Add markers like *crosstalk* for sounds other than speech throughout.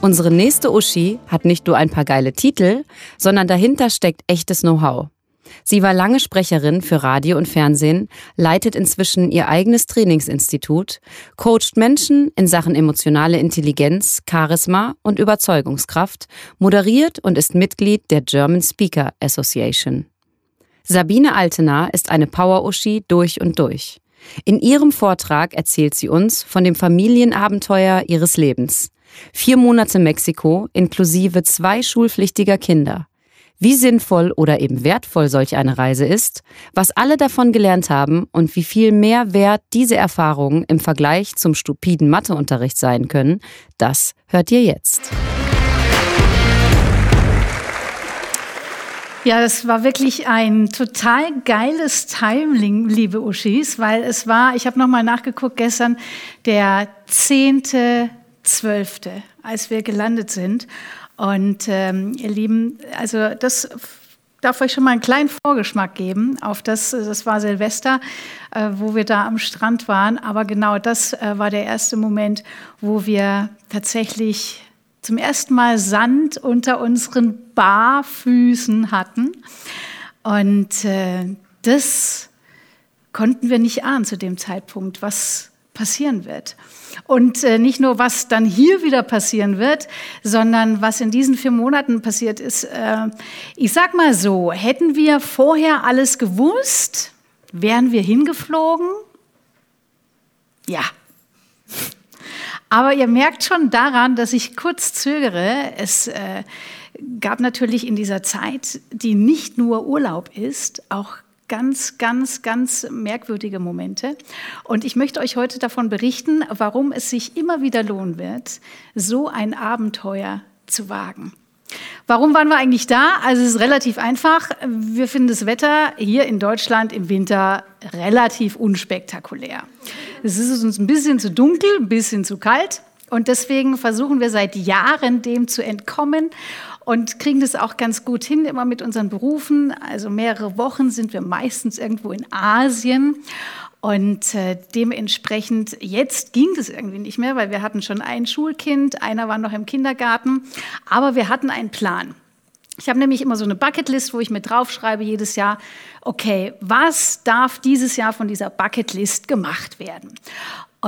Unsere nächste Uschi hat nicht nur ein paar geile Titel, sondern dahinter steckt echtes Know-how. Sie war lange Sprecherin für Radio und Fernsehen, leitet inzwischen ihr eigenes Trainingsinstitut, coacht Menschen in Sachen emotionale Intelligenz, Charisma und Überzeugungskraft, moderiert und ist Mitglied der German Speaker Association. Sabine Altenaar ist eine Power-Uschi durch und durch. In ihrem Vortrag erzählt sie uns von dem Familienabenteuer ihres Lebens. Vier Monate Mexiko inklusive zwei schulpflichtiger Kinder. Wie sinnvoll oder eben wertvoll solch eine Reise ist, was alle davon gelernt haben und wie viel mehr wert diese Erfahrungen im Vergleich zum stupiden Matheunterricht sein können, das hört ihr jetzt. Ja, das war wirklich ein total geiles Timing, liebe Uschis, weil es war, ich habe nochmal nachgeguckt gestern, der zehnte Zwölfte, als wir gelandet sind. Und ähm, ihr Lieben, also das darf euch schon mal einen kleinen Vorgeschmack geben auf das, das war Silvester, äh, wo wir da am Strand waren. Aber genau das äh, war der erste Moment, wo wir tatsächlich zum ersten Mal Sand unter unseren Barfüßen hatten. Und äh, das konnten wir nicht ahnen zu dem Zeitpunkt, was passieren wird. Und äh, nicht nur, was dann hier wieder passieren wird, sondern was in diesen vier Monaten passiert ist. Äh, ich sag mal so, hätten wir vorher alles gewusst, wären wir hingeflogen? Ja. Aber ihr merkt schon daran, dass ich kurz zögere. Es äh, gab natürlich in dieser Zeit, die nicht nur Urlaub ist, auch ganz, ganz, ganz merkwürdige Momente. Und ich möchte euch heute davon berichten, warum es sich immer wieder lohnen wird, so ein Abenteuer zu wagen. Warum waren wir eigentlich da? Also es ist relativ einfach. Wir finden das Wetter hier in Deutschland im Winter relativ unspektakulär. Es ist uns ein bisschen zu dunkel, ein bisschen zu kalt. Und deswegen versuchen wir seit Jahren dem zu entkommen und kriegen das auch ganz gut hin, immer mit unseren Berufen. Also mehrere Wochen sind wir meistens irgendwo in Asien. Und äh, dementsprechend, jetzt ging das irgendwie nicht mehr, weil wir hatten schon ein Schulkind, einer war noch im Kindergarten, aber wir hatten einen Plan. Ich habe nämlich immer so eine Bucketlist, wo ich mir draufschreibe jedes Jahr, okay, was darf dieses Jahr von dieser Bucketlist gemacht werden?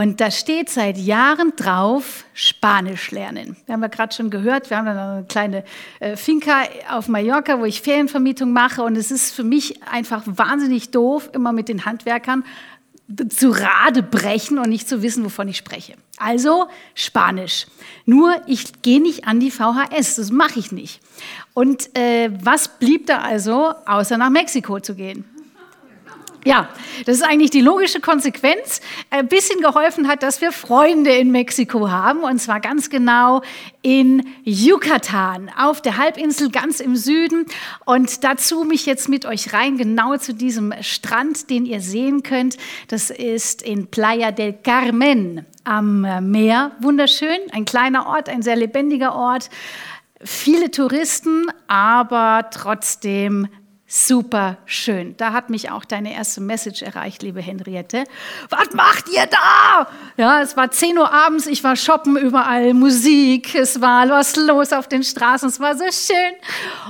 Und da steht seit Jahren drauf, Spanisch lernen. Wir haben ja gerade schon gehört, wir haben dann eine kleine äh, Finca auf Mallorca, wo ich Ferienvermietung mache. Und es ist für mich einfach wahnsinnig doof, immer mit den Handwerkern zu Rade brechen und nicht zu wissen, wovon ich spreche. Also Spanisch. Nur ich gehe nicht an die VHS, das mache ich nicht. Und äh, was blieb da also, außer nach Mexiko zu gehen? Ja, das ist eigentlich die logische Konsequenz. Ein bisschen geholfen hat, dass wir Freunde in Mexiko haben, und zwar ganz genau in Yucatan, auf der Halbinsel ganz im Süden. Und dazu mich jetzt mit euch rein, genau zu diesem Strand, den ihr sehen könnt. Das ist in Playa del Carmen am Meer. Wunderschön, ein kleiner Ort, ein sehr lebendiger Ort. Viele Touristen, aber trotzdem super schön. Da hat mich auch deine erste Message erreicht, liebe Henriette. Was macht ihr da? Ja, es war 10 Uhr abends, ich war shoppen überall, Musik, es war was los auf den Straßen, es war so schön.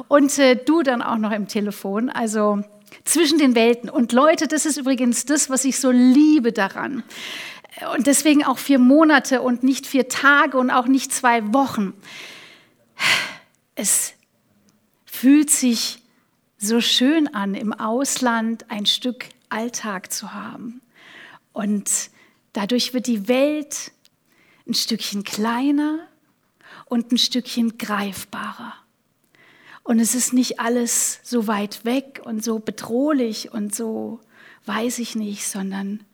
Und äh, du dann auch noch im Telefon, also zwischen den Welten. Und Leute, das ist übrigens das, was ich so liebe daran. Und deswegen auch vier Monate und nicht vier Tage und auch nicht zwei Wochen. Es fühlt sich so schön an, im Ausland ein Stück Alltag zu haben. Und dadurch wird die Welt ein Stückchen kleiner und ein Stückchen greifbarer. Und es ist nicht alles so weit weg und so bedrohlich und so weiß ich nicht, sondern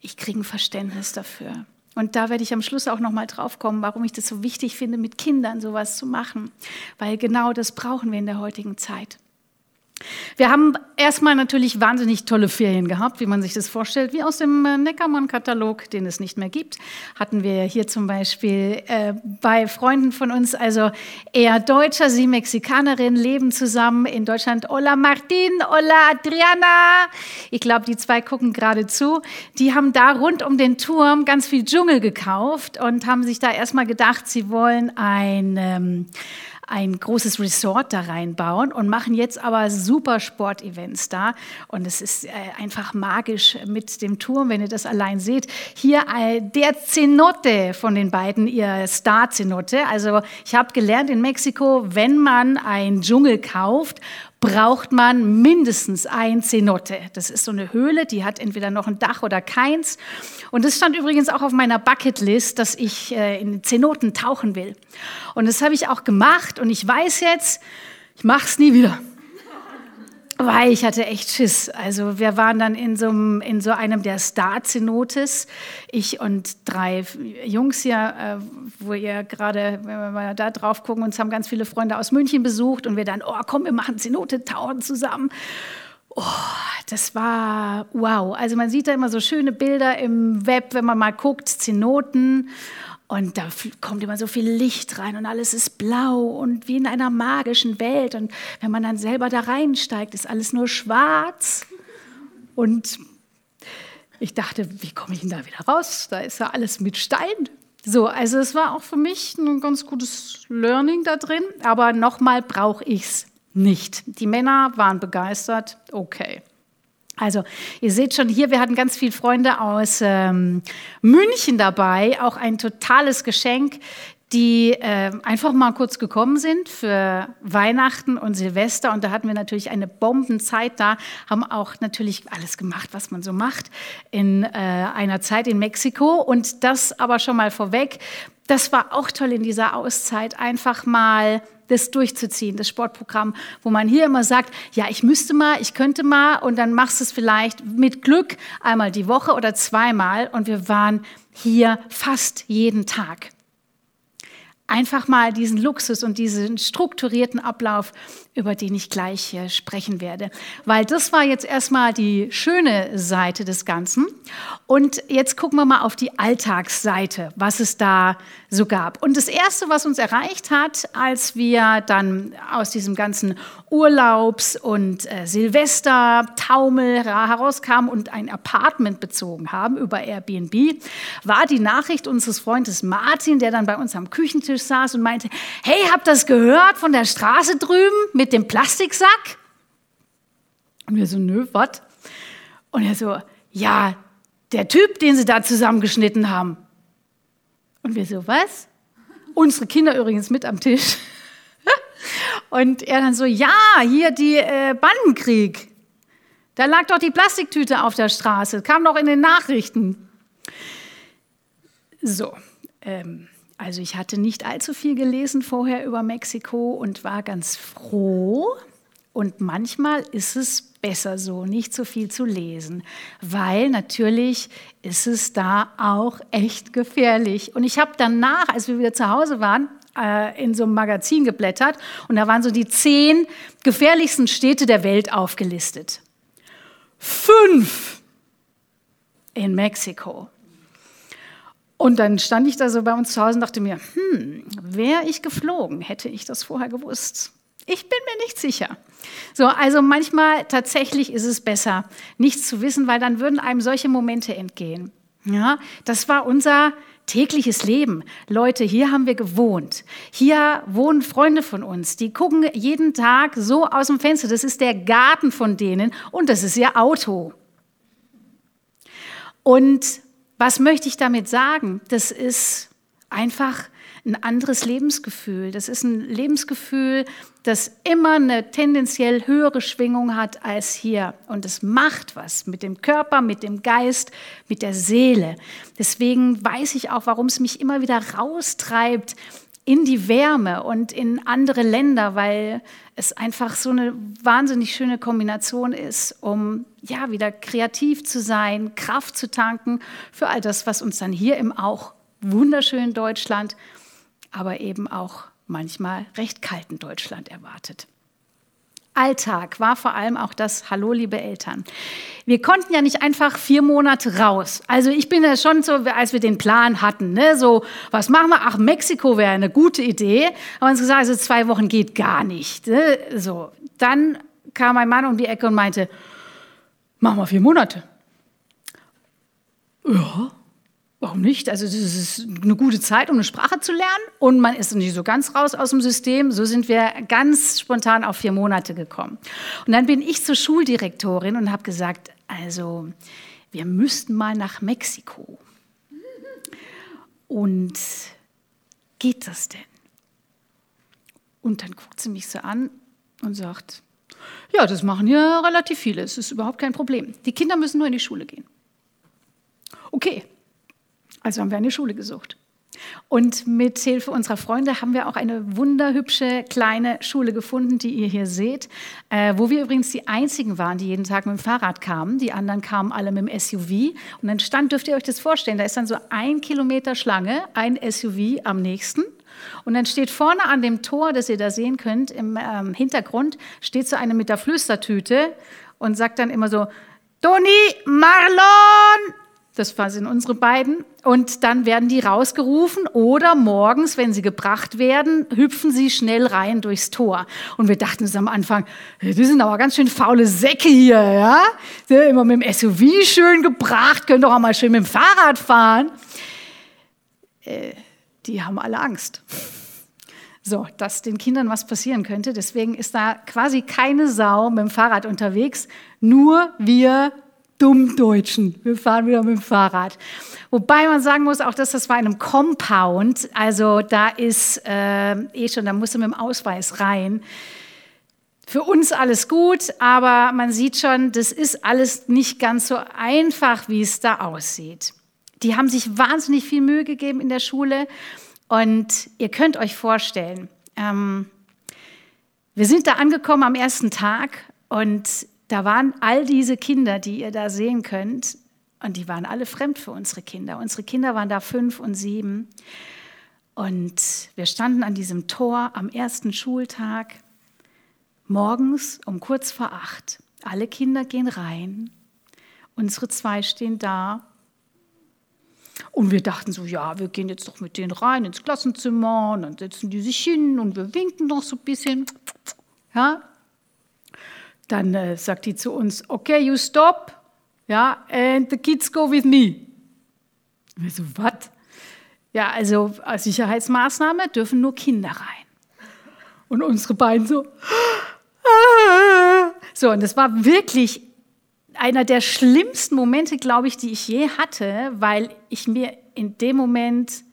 ich kriege ein Verständnis dafür. Und da werde ich am Schluss auch noch mal drauf kommen, warum ich das so wichtig finde, mit Kindern sowas zu machen, weil genau das brauchen wir in der heutigen Zeit. Wir haben erstmal natürlich wahnsinnig tolle Ferien gehabt, wie man sich das vorstellt, wie aus dem äh, Neckermann-Katalog, den es nicht mehr gibt. Hatten wir hier zum Beispiel äh, bei Freunden von uns, also er Deutscher, sie Mexikanerin, leben zusammen in Deutschland. Hola Martin, hola Adriana. Ich glaube, die zwei gucken gerade zu. Die haben da rund um den Turm ganz viel Dschungel gekauft und haben sich da erstmal gedacht, sie wollen ein... Ähm, ein großes Resort da reinbauen und machen jetzt aber super Sportevents da. Und es ist äh, einfach magisch mit dem Turm, wenn ihr das allein seht. Hier äh, der Cenote von den beiden, ihr Star-Cenote. Also ich habe gelernt in Mexiko, wenn man ein Dschungel kauft braucht man mindestens ein Cenote. Das ist so eine Höhle, die hat entweder noch ein Dach oder keins. Und das stand übrigens auch auf meiner Bucketlist, dass ich äh, in Zenoten tauchen will. Und das habe ich auch gemacht und ich weiß jetzt, ich mache es nie wieder. Weil ich hatte echt Schiss. Also wir waren dann in so einem, in so einem der Star-Zenotes, ich und drei Jungs hier, äh, wo ihr gerade, wenn wir da drauf gucken, uns haben ganz viele Freunde aus München besucht und wir dann, oh komm, wir machen Zenote tauchen zusammen. Oh, das war wow. Also man sieht da immer so schöne Bilder im Web, wenn man mal guckt, Zenoten. Und da kommt immer so viel Licht rein und alles ist blau und wie in einer magischen Welt. Und wenn man dann selber da reinsteigt, ist alles nur schwarz. Und ich dachte, wie komme ich denn da wieder raus? Da ist ja alles mit Stein. So, also es war auch für mich ein ganz gutes Learning da drin. Aber nochmal brauche ich es nicht. Die Männer waren begeistert. Okay. Also ihr seht schon hier, wir hatten ganz viele Freunde aus ähm, München dabei, auch ein totales Geschenk, die äh, einfach mal kurz gekommen sind für Weihnachten und Silvester. Und da hatten wir natürlich eine Bombenzeit da, haben auch natürlich alles gemacht, was man so macht in äh, einer Zeit in Mexiko. Und das aber schon mal vorweg, das war auch toll in dieser Auszeit, einfach mal das durchzuziehen, das Sportprogramm, wo man hier immer sagt, ja, ich müsste mal, ich könnte mal und dann machst du es vielleicht mit Glück einmal die Woche oder zweimal und wir waren hier fast jeden Tag. Einfach mal diesen Luxus und diesen strukturierten Ablauf über den ich gleich sprechen werde. Weil das war jetzt erstmal die schöne Seite des Ganzen. Und jetzt gucken wir mal auf die Alltagsseite, was es da so gab. Und das Erste, was uns erreicht hat, als wir dann aus diesem ganzen Urlaubs- und äh, Silvester-Taumel herauskamen und ein Apartment bezogen haben über Airbnb, war die Nachricht unseres Freundes Martin, der dann bei uns am Küchentisch saß und meinte, hey, habt das gehört von der Straße drüben mit mit dem Plastiksack? Und wir so, nö, was? Und er so, ja, der Typ, den sie da zusammengeschnitten haben. Und wir so, was? Unsere Kinder übrigens mit am Tisch. *laughs* Und er dann so, ja, hier die äh, Bandenkrieg. Da lag doch die Plastiktüte auf der Straße, kam doch in den Nachrichten. So, ähm, also ich hatte nicht allzu viel gelesen vorher über Mexiko und war ganz froh. Und manchmal ist es besser so, nicht so viel zu lesen, weil natürlich ist es da auch echt gefährlich. Und ich habe danach, als wir wieder zu Hause waren, äh, in so einem Magazin geblättert und da waren so die zehn gefährlichsten Städte der Welt aufgelistet. Fünf in Mexiko. Und dann stand ich da so bei uns zu Hause und dachte mir, hm, wäre ich geflogen, hätte ich das vorher gewusst. Ich bin mir nicht sicher. So, also manchmal tatsächlich ist es besser, nichts zu wissen, weil dann würden einem solche Momente entgehen. Ja, das war unser tägliches Leben. Leute, hier haben wir gewohnt. Hier wohnen Freunde von uns, die gucken jeden Tag so aus dem Fenster. Das ist der Garten von denen und das ist ihr Auto. Und was möchte ich damit sagen? Das ist einfach ein anderes Lebensgefühl. Das ist ein Lebensgefühl, das immer eine tendenziell höhere Schwingung hat als hier. Und es macht was mit dem Körper, mit dem Geist, mit der Seele. Deswegen weiß ich auch, warum es mich immer wieder raustreibt in die Wärme und in andere Länder, weil es einfach so eine wahnsinnig schöne Kombination ist, um ja wieder kreativ zu sein, Kraft zu tanken für all das, was uns dann hier im auch wunderschönen Deutschland, aber eben auch manchmal recht kalten Deutschland erwartet. Alltag war vor allem auch das Hallo, liebe Eltern. Wir konnten ja nicht einfach vier Monate raus. Also ich bin ja schon so, als wir den Plan hatten, ne, so, was machen wir? Ach, Mexiko wäre eine gute Idee. Haben uns gesagt, also zwei Wochen geht gar nicht. Ne? So, dann kam mein Mann um die Ecke und meinte, machen wir vier Monate. Ja, Warum nicht? Also es ist eine gute Zeit, um eine Sprache zu lernen und man ist nicht so ganz raus aus dem System. So sind wir ganz spontan auf vier Monate gekommen. Und dann bin ich zur Schuldirektorin und habe gesagt, also wir müssten mal nach Mexiko. Und geht das denn? Und dann guckt sie mich so an und sagt, ja, das machen ja relativ viele, es ist überhaupt kein Problem. Die Kinder müssen nur in die Schule gehen. Okay, also haben wir eine Schule gesucht. Und mit Hilfe unserer Freunde haben wir auch eine wunderhübsche kleine Schule gefunden, die ihr hier seht, äh, wo wir übrigens die einzigen waren, die jeden Tag mit dem Fahrrad kamen. Die anderen kamen alle mit dem SUV. Und dann stand, dürft ihr euch das vorstellen, da ist dann so ein Kilometer Schlange, ein SUV am nächsten. Und dann steht vorne an dem Tor, das ihr da sehen könnt, im ähm, Hintergrund, steht so eine mit der Flüstertüte und sagt dann immer so, Toni, Marlon, das sind unsere beiden. Und dann werden die rausgerufen oder morgens, wenn sie gebracht werden, hüpfen sie schnell rein durchs Tor. Und wir dachten uns am Anfang, die sind aber ganz schön faule Säcke hier, ja? Immer mit dem SUV schön gebracht, können doch auch mal schön mit dem Fahrrad fahren. Äh, die haben alle Angst. So, dass den Kindern was passieren könnte. Deswegen ist da quasi keine Sau mit dem Fahrrad unterwegs. Nur wir Dummdeutschen. Wir fahren wieder mit dem Fahrrad. Wobei man sagen muss, auch dass das war in einem Compound. Also da ist äh, eh schon, da musst du mit dem Ausweis rein. Für uns alles gut, aber man sieht schon, das ist alles nicht ganz so einfach, wie es da aussieht. Die haben sich wahnsinnig viel Mühe gegeben in der Schule und ihr könnt euch vorstellen, ähm, wir sind da angekommen am ersten Tag und da waren all diese Kinder, die ihr da sehen könnt, und die waren alle fremd für unsere Kinder. Unsere Kinder waren da fünf und sieben. Und wir standen an diesem Tor am ersten Schultag, morgens um kurz vor acht. Alle Kinder gehen rein. Unsere zwei stehen da. Und wir dachten so, ja, wir gehen jetzt doch mit denen rein ins Klassenzimmer und dann setzen die sich hin und wir winken noch so ein bisschen. Ja, dann äh, sagt die zu uns, okay, you stop, ja, and the kids go with me. Wir so, was? Ja, also als Sicherheitsmaßnahme dürfen nur Kinder rein. Und unsere beiden so, so, und das war wirklich einer der schlimmsten Momente, glaube ich, die ich je hatte, weil ich mir in dem Moment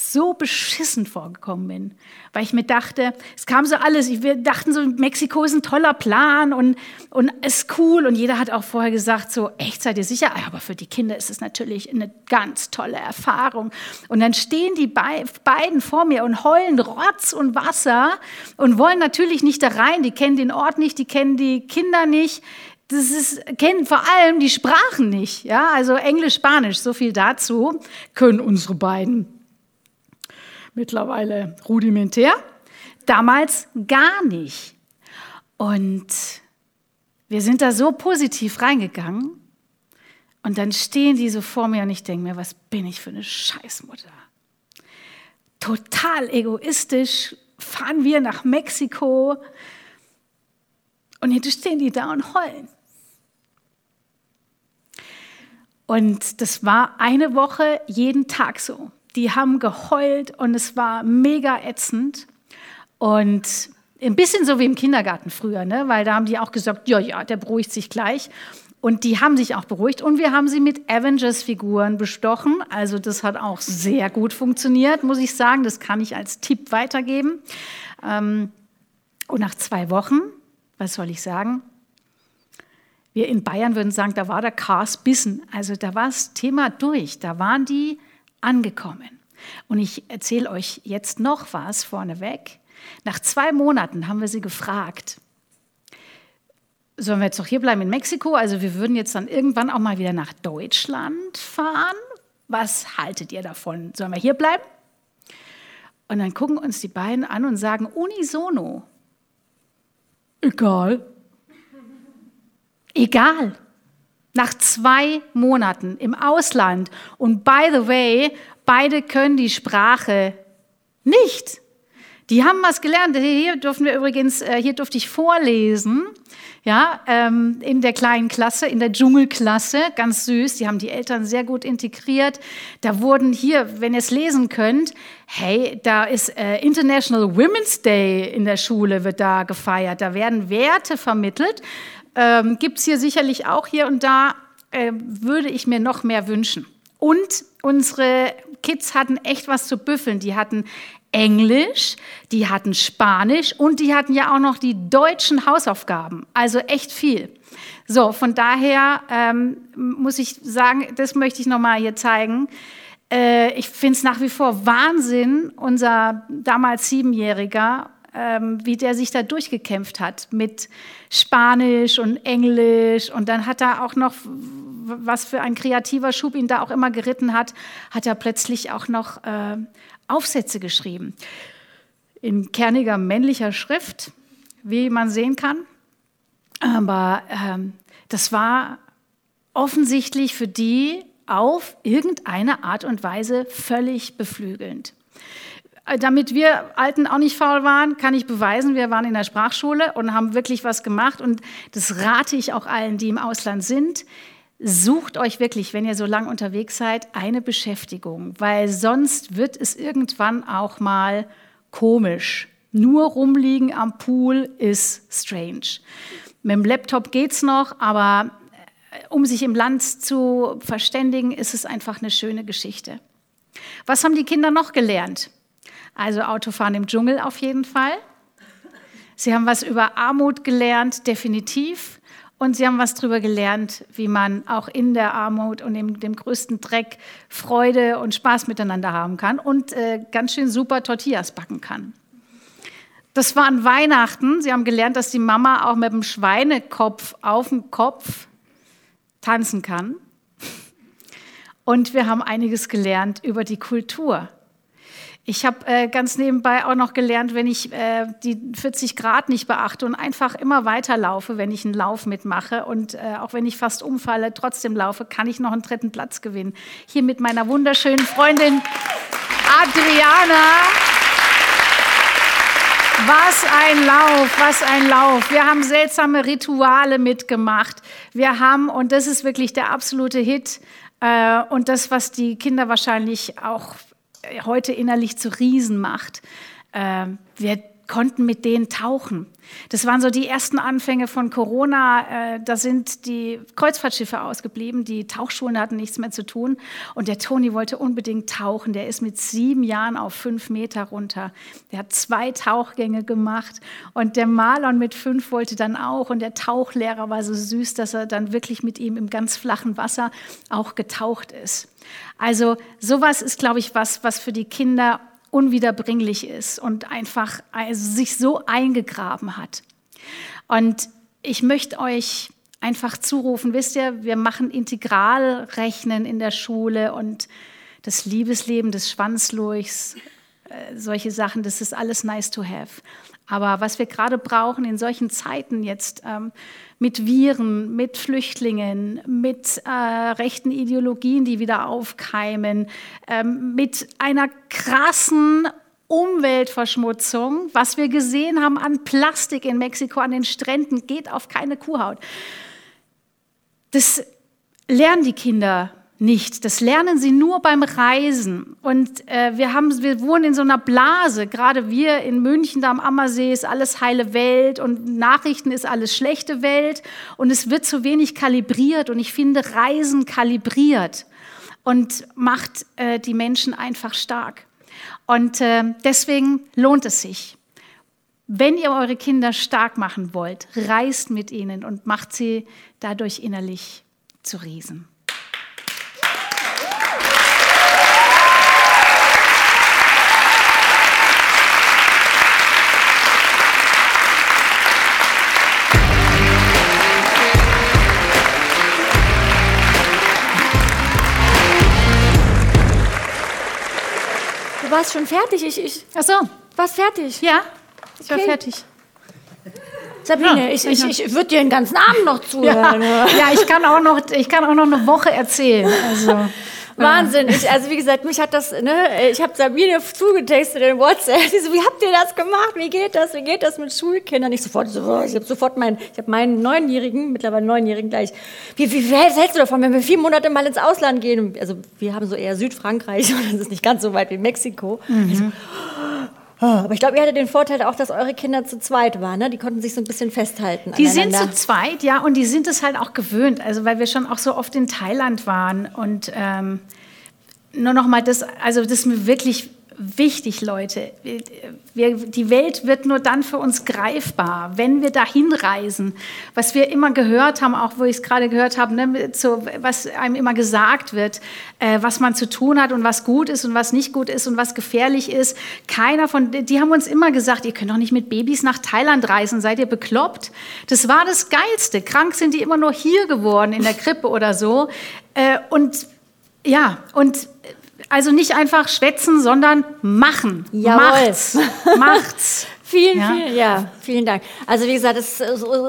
so beschissen vorgekommen bin, weil ich mir dachte, es kam so alles, wir dachten so, Mexiko ist ein toller Plan und, und ist cool und jeder hat auch vorher gesagt, so, echt, seid ihr sicher? Aber für die Kinder ist es natürlich eine ganz tolle Erfahrung. Und dann stehen die beiden vor mir und heulen Rotz und Wasser und wollen natürlich nicht da rein, die kennen den Ort nicht, die kennen die Kinder nicht, das ist, kennen vor allem die Sprachen nicht, ja, also Englisch, Spanisch, so viel dazu, können unsere beiden mittlerweile rudimentär, damals gar nicht. Und wir sind da so positiv reingegangen und dann stehen die so vor mir und ich denke mir, was bin ich für eine Scheißmutter? Total egoistisch fahren wir nach Mexiko und jetzt stehen die da und heulen. Und das war eine Woche jeden Tag so die haben geheult und es war mega ätzend. Und ein bisschen so wie im Kindergarten früher, ne? weil da haben die auch gesagt, ja, ja, der beruhigt sich gleich. Und die haben sich auch beruhigt. Und wir haben sie mit Avengers-Figuren bestochen. Also das hat auch sehr gut funktioniert, muss ich sagen. Das kann ich als Tipp weitergeben. Ähm, und nach zwei Wochen, was soll ich sagen? Wir in Bayern würden sagen, da war der Cars bissen. Also da war das Thema durch. Da waren die angekommen. Und ich erzähle euch jetzt noch was vorneweg. Nach zwei Monaten haben wir sie gefragt, sollen wir jetzt doch hier bleiben in Mexiko? Also wir würden jetzt dann irgendwann auch mal wieder nach Deutschland fahren. Was haltet ihr davon? Sollen wir hier bleiben? Und dann gucken uns die beiden an und sagen unisono, egal. Egal. Nach zwei Monaten im Ausland. Und by the way, beide können die Sprache nicht. Die haben was gelernt. Hier durften wir übrigens, äh, hier durfte ich vorlesen, ja, ähm, in der kleinen Klasse, in der Dschungelklasse, ganz süß. Die haben die Eltern sehr gut integriert. Da wurden hier, wenn ihr es lesen könnt, hey, da ist äh, International Women's Day in der Schule, wird da gefeiert. Da werden Werte vermittelt. Ähm, Gibt es hier sicherlich auch hier und da, äh, würde ich mir noch mehr wünschen. Und unsere Kids hatten echt was zu büffeln. Die hatten Englisch, die hatten Spanisch und die hatten ja auch noch die deutschen Hausaufgaben. Also echt viel. So, von daher ähm, muss ich sagen, das möchte ich nochmal hier zeigen. Äh, ich finde es nach wie vor Wahnsinn, unser damals Siebenjähriger, ähm, wie der sich da durchgekämpft hat mit Spanisch und Englisch. Und dann hat er auch noch, was für ein kreativer Schub ihn da auch immer geritten hat, hat er plötzlich auch noch äh, Aufsätze geschrieben. In kerniger männlicher Schrift, wie man sehen kann. Aber ähm, das war offensichtlich für die auf irgendeine Art und Weise völlig beflügelnd. Damit wir Alten auch nicht faul waren, kann ich beweisen, wir waren in der Sprachschule und haben wirklich was gemacht. Und das rate ich auch allen, die im Ausland sind. Sucht euch wirklich, wenn ihr so lang unterwegs seid, eine Beschäftigung, weil sonst wird es irgendwann auch mal komisch. Nur rumliegen am Pool ist strange. Mit dem Laptop geht's noch, aber äh, um sich im Land zu verständigen, ist es einfach eine schöne Geschichte. Was haben die Kinder noch gelernt? Also Autofahren im Dschungel auf jeden Fall. Sie haben was über Armut gelernt, definitiv. Und sie haben was darüber gelernt, wie man auch in der Armut und in dem größten Dreck Freude und Spaß miteinander haben kann und äh, ganz schön super Tortillas backen kann. Das waren Weihnachten. Sie haben gelernt, dass die Mama auch mit dem Schweinekopf auf dem Kopf tanzen kann. Und wir haben einiges gelernt über die Kultur ich habe äh, ganz nebenbei auch noch gelernt, wenn ich äh, die 40 Grad nicht beachte und einfach immer weiterlaufe, wenn ich einen Lauf mitmache und äh, auch wenn ich fast umfalle, trotzdem laufe, kann ich noch einen dritten Platz gewinnen. Hier mit meiner wunderschönen Freundin Adriana. Was ein Lauf, was ein Lauf. Wir haben seltsame Rituale mitgemacht. Wir haben, und das ist wirklich der absolute Hit, äh, und das, was die Kinder wahrscheinlich auch heute innerlich zu Riesen macht. Ähm, wir konnten mit denen tauchen. Das waren so die ersten Anfänge von Corona. Äh, da sind die Kreuzfahrtschiffe ausgeblieben, die Tauchschulen hatten nichts mehr zu tun. Und der Toni wollte unbedingt tauchen. Der ist mit sieben Jahren auf fünf Meter runter. Der hat zwei Tauchgänge gemacht. Und der Marlon mit fünf wollte dann auch. Und der Tauchlehrer war so süß, dass er dann wirklich mit ihm im ganz flachen Wasser auch getaucht ist. Also sowas ist, glaube ich, was, was für die Kinder unwiederbringlich ist und einfach also sich so eingegraben hat. Und ich möchte euch einfach zurufen, wisst ihr, wir machen Integralrechnen in der Schule und das Liebesleben des Schwanzlurchs, solche Sachen, das ist alles nice to have. Aber was wir gerade brauchen in solchen Zeiten jetzt ähm, mit Viren, mit Flüchtlingen, mit äh, rechten Ideologien, die wieder aufkeimen, ähm, mit einer krassen Umweltverschmutzung, was wir gesehen haben an Plastik in Mexiko an den Stränden, geht auf keine Kuhhaut. Das lernen die Kinder nicht. Das lernen sie nur beim Reisen. Und äh, wir, haben, wir wohnen in so einer Blase. Gerade wir in München, da am Ammersee, ist alles heile Welt und Nachrichten ist alles schlechte Welt. Und es wird zu wenig kalibriert. Und ich finde, Reisen kalibriert und macht äh, die Menschen einfach stark. Und äh, deswegen lohnt es sich. Wenn ihr eure Kinder stark machen wollt, reist mit ihnen und macht sie dadurch innerlich zu Riesen. Du warst schon fertig. Ich, ich Ach so. warst fertig. Ja, ich war Okay. fertig. Sabine, Ja, ich, ich, ich würde dir den ganzen Abend noch zuhören. ja ich, kann auch noch, ich kann auch noch eine Woche erzählen. Also, *laughs* Wahnsinn. Ich, also wie gesagt, mich hat das, ne, ich habe Sabine zugetextet in WhatsApp. Sie so, wie habt ihr das gemacht? Wie geht das? Wie geht das mit Schulkindern? Ich sofort so, oh, ich habe sofort meinen, ich habe meinen Neunjährigen, mittlerweile Neunjährigen gleich. Wie, wie, wie hältst du davon, wenn wir vier Monate mal ins Ausland gehen? Also wir haben so eher Südfrankreich und *laughs* das ist nicht ganz so weit wie Mexiko. Ich so, oh, aber ich glaube, ihr hattet den Vorteil auch, dass eure Kinder zu zweit waren. Ne? Die konnten sich so ein bisschen festhalten. Die sind zu zweit, ja, und die sind es halt auch gewöhnt, also weil wir schon auch so oft in Thailand waren und ähm, nur noch mal das, also das ist mir wirklich wichtig, Leute. Wir, die Welt wird nur dann für uns greifbar, wenn wir dahin reisen. Was wir immer gehört haben, auch wo ich es gerade gehört habe, ne, so, was einem immer gesagt wird, äh, was man zu tun hat und was gut ist und was nicht gut ist und was gefährlich ist. Keiner von, die haben uns immer gesagt, ihr könnt doch nicht mit Babys nach Thailand reisen, seid ihr bekloppt? Das war das Geilste. Krank sind die immer nur hier geworden in der Krippe oder so. Äh, und ja, und also nicht einfach schwätzen, sondern machen. Jawohl. Macht's. *laughs* Macht's. Vielen, Ja. vielen, ja, vielen Dank. Also wie gesagt, es äh, so,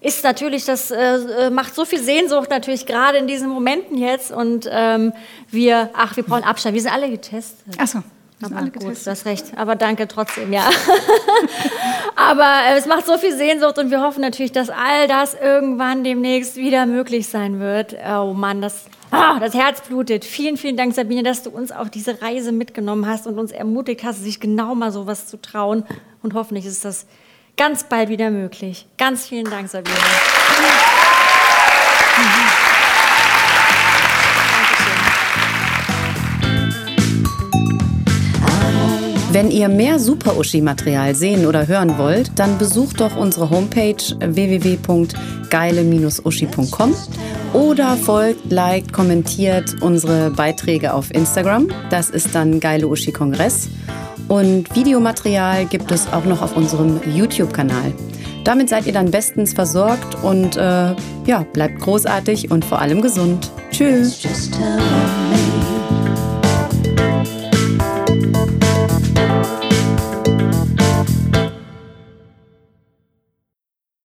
ist natürlich, das äh, äh, macht so viel Sehnsucht natürlich gerade in diesen Momenten jetzt und ähm, wir, ach, wir brauchen Abstand. Wir sind alle getestet. Achso. sind Aber alle gut, getestet. du hast recht. Aber danke trotzdem, ja. *laughs* Aber es macht so viel Sehnsucht und wir hoffen natürlich, dass all das irgendwann demnächst wieder möglich sein wird. Oh Mann, das, ah, das Herz blutet. Vielen, vielen Dank, Sabine, dass du uns auf diese Reise mitgenommen hast und uns ermutigt hast, sich genau mal sowas zu trauen. Und hoffentlich ist das ganz bald wieder möglich. Ganz vielen Dank, Sabine. Wenn ihr mehr Super-Uschi-Material sehen oder hören wollt, dann besucht doch unsere Homepage www.geile-uschi.com oder folgt, liked, kommentiert unsere Beiträge auf Instagram. Das ist dann Geile Uschi Kongress. Und Videomaterial gibt es auch noch auf unserem YouTube-Kanal. Damit seid ihr dann bestens versorgt und äh, ja, bleibt großartig und vor allem gesund. Tschüss.